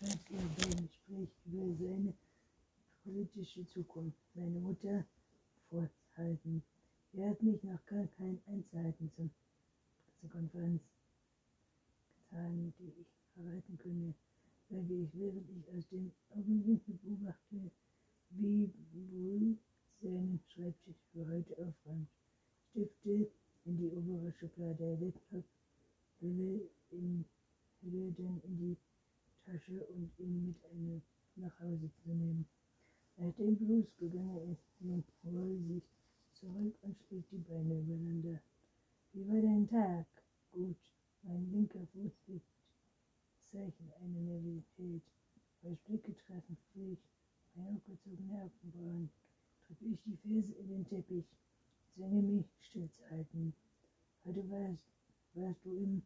er beim Gespräch über seine politische Zukunft seine Mutter vorhalten. Er hat mich noch gar keine Einzelheiten zur Pressekonferenz getan, die ich verraten könne, sage ich, während ich aus dem Augenwinkel beobachte, wie wohl seinen Schreibtisch für heute aufräumt. Stifte in die obere Schublade, Laptop, Hülle in Hülle dann in die Tasche und ihn mit einem nach Hause zu nehmen. Nachdem Bruce gegangen ist, nimmt Roy sich die Beine übereinander. Wie war dein Tag? Gut. Mein linker Fuß gibt Zeichen einer Nervosität. Roys Blicke treffen sich. Meine hochgezogene Augenbrauen. Drücke ich die Ferse in den Teppich. Zwinge mich, stillzuhalten. Heute warst, warst du im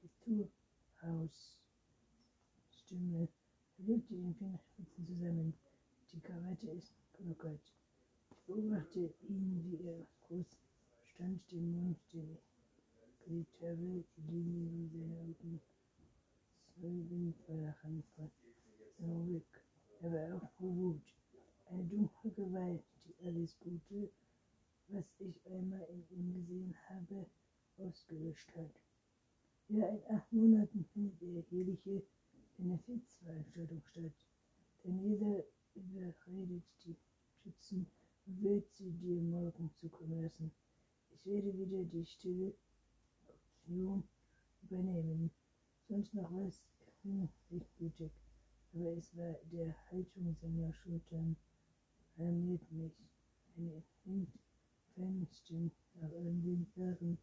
Kulturhaus. Stimme. Legte den Fingerspitzen zusammen. Die Krawatte ist gelockert. Beobachte ihn, wie er groß stand, den Mund, den gelegt habe, die Linien seiner Augen zeugen verlachen von Ruhig. Er war Wut. Eine dunkle Gewalt, die alles Gute, was ich einmal in ihm gesehen habe, ausgelöscht hat. Ja, in acht Monaten findet die jährliche Benefizveranstaltung statt. Denn jeder überredet die Schützen wird sie dir morgen zukommen lassen. Ich werde wieder die stille Option übernehmen. Sonst noch was nicht gütig, aber es war der Haltung seiner Schultern alarmiert mich. Eine Fenster nach all den Jahren,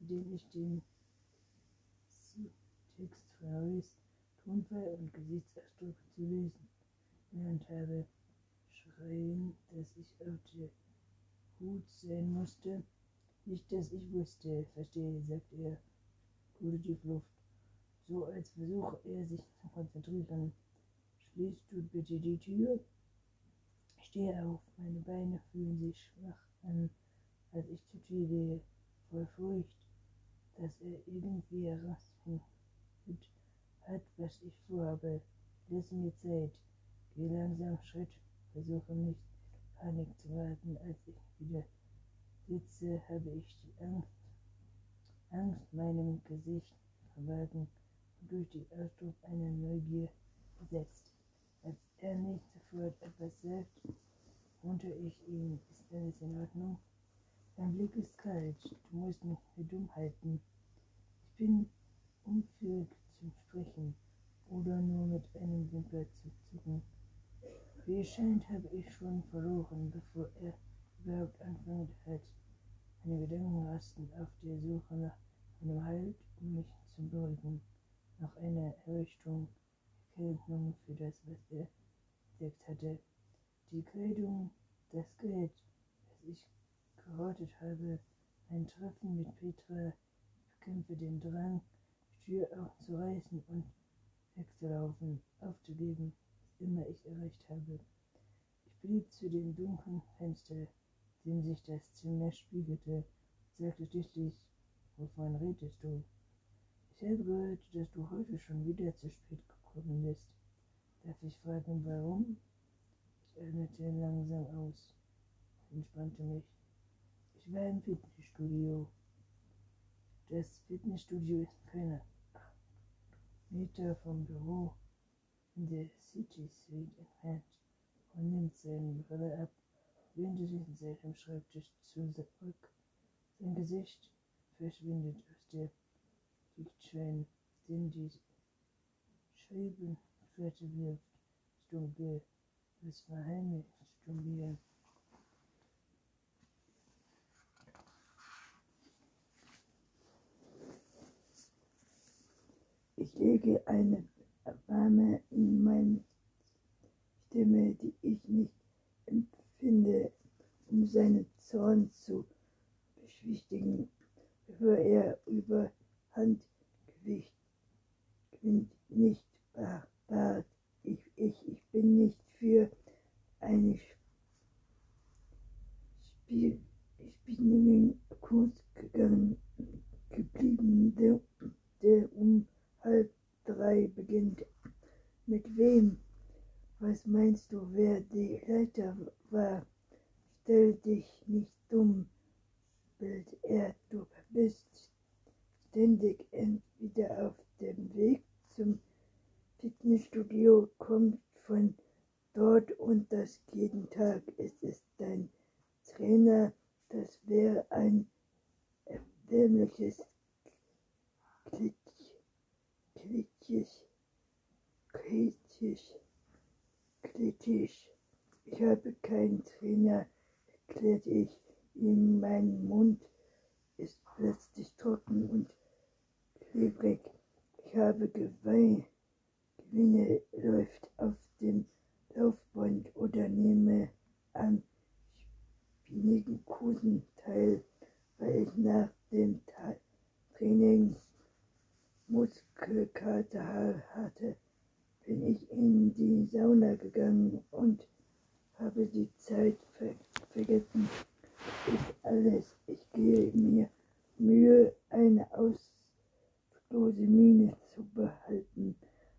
in denen ich den Text Harrys Tonfall und Gesichtsausdruck zu lesen gelernt habe, schreien, dass ich Hut sein musste. Nicht, dass ich wusste, verstehe, sagt er, wurde die Luft. So als versuche er sich zu konzentrieren. Schließt du bitte die Tür? Ich stehe auf, meine Beine fühlen sich schwach an, als ich zur Tür gehe, voll Furcht, dass er irgendwie herausfindet hat, was ich vorhabe. Lass mir Zeit. Geh langsam Schritt, versuche nicht Panik zu warten. Als ich wieder sitze, habe ich die Angst, Angst meinem Gesicht verborgen und durch den Ausdruck einer Neugier besetzt. Als er nicht sofort etwas sagt, runter ich ihn. Ist alles in Ordnung? Dein Blick ist kalt. Du musst mich für dumm halten. Ich bin unfähig zum Sprechen oder nur mit einem Wimper zu zucken. Wie es scheint, habe ich schon verloren, bevor er überhaupt anfangen hat. Meine Gedanken rasten auf der Suche nach einem Halt, um mich zu beruhigen, nach einer Erleuchtung, Erkenntnis für das, was er entdeckt hatte. Die Kleidung, das Geld, das ich gerottet habe, ein Treffen mit Petra, bekämpfe den Drang, die Tür aufzureißen und wegzulaufen, aufzugeben, immer ich erreicht habe. Ich blieb zu dem dunklen Fenster, dem sich das Zimmer spiegelte, sagte schließlich, wovon redest du? Ich habe gehört, dass du heute schon wieder zu spät gekommen bist. Darf ich fragen, warum? Ich atmete langsam aus, entspannte mich. Ich war im Fitnessstudio. Das Fitnessstudio ist keine Meter vom Büro in der City Suite entfernt und nimmt seine Brille ab, lehnt sich in seinem Schreibtisch zurück. Sein Gesicht verschwindet aus der Diktschein, den die Scheibenfläche wirft. Dunkel, es verheimlicht dunkel. Ich lege eine Wärme in meine Stimme, die ich nicht empfinde, um seinen Zorn zu beschwichtigen, bevor er Überhandgewicht gewinnt. Nicht Bart, ich, ich, ich bin nicht für eine Spiel, Spielungen kurz gegangen geblieben, der, der um halb drei beginnt. Mit wem? Was meinst du, wer die Leiter war? Stell dich nicht dumm, bellt er, du bist ständig entweder auf dem Weg zum Fitnessstudio, kommt von dort und das jeden Tag. Es ist dein Trainer, das wäre ein erbärmliches kritisch, kritisch, kritisch. Ich habe keinen Trainer, erklärte ich ihm. Mein Mund ist plötzlich trocken und klebrig. Ich habe Gewinne, Gewinne läuft auf dem Laufband oder nehme an spinnigen Kursen teil, weil ich nach dem Training Muskelkater hatte, bin ich in die Sauna gegangen und habe die Zeit ver vergessen. Ist alles. Ich gehe mir Mühe, eine auslose Miene zu behalten,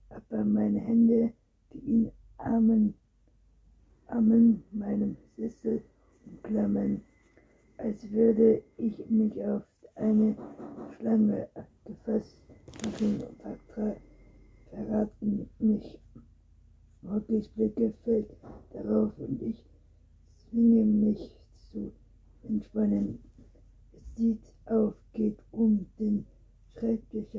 aber meine Hände, die in Armen, Armen meinem Sessel umklammern, als würde ich mich auf eine Schlange gefasst machen, verraten mich. Rockys Blicke fällt darauf und ich zwinge mich zu entspannen. Es sieht auf, geht um den Schreibtisch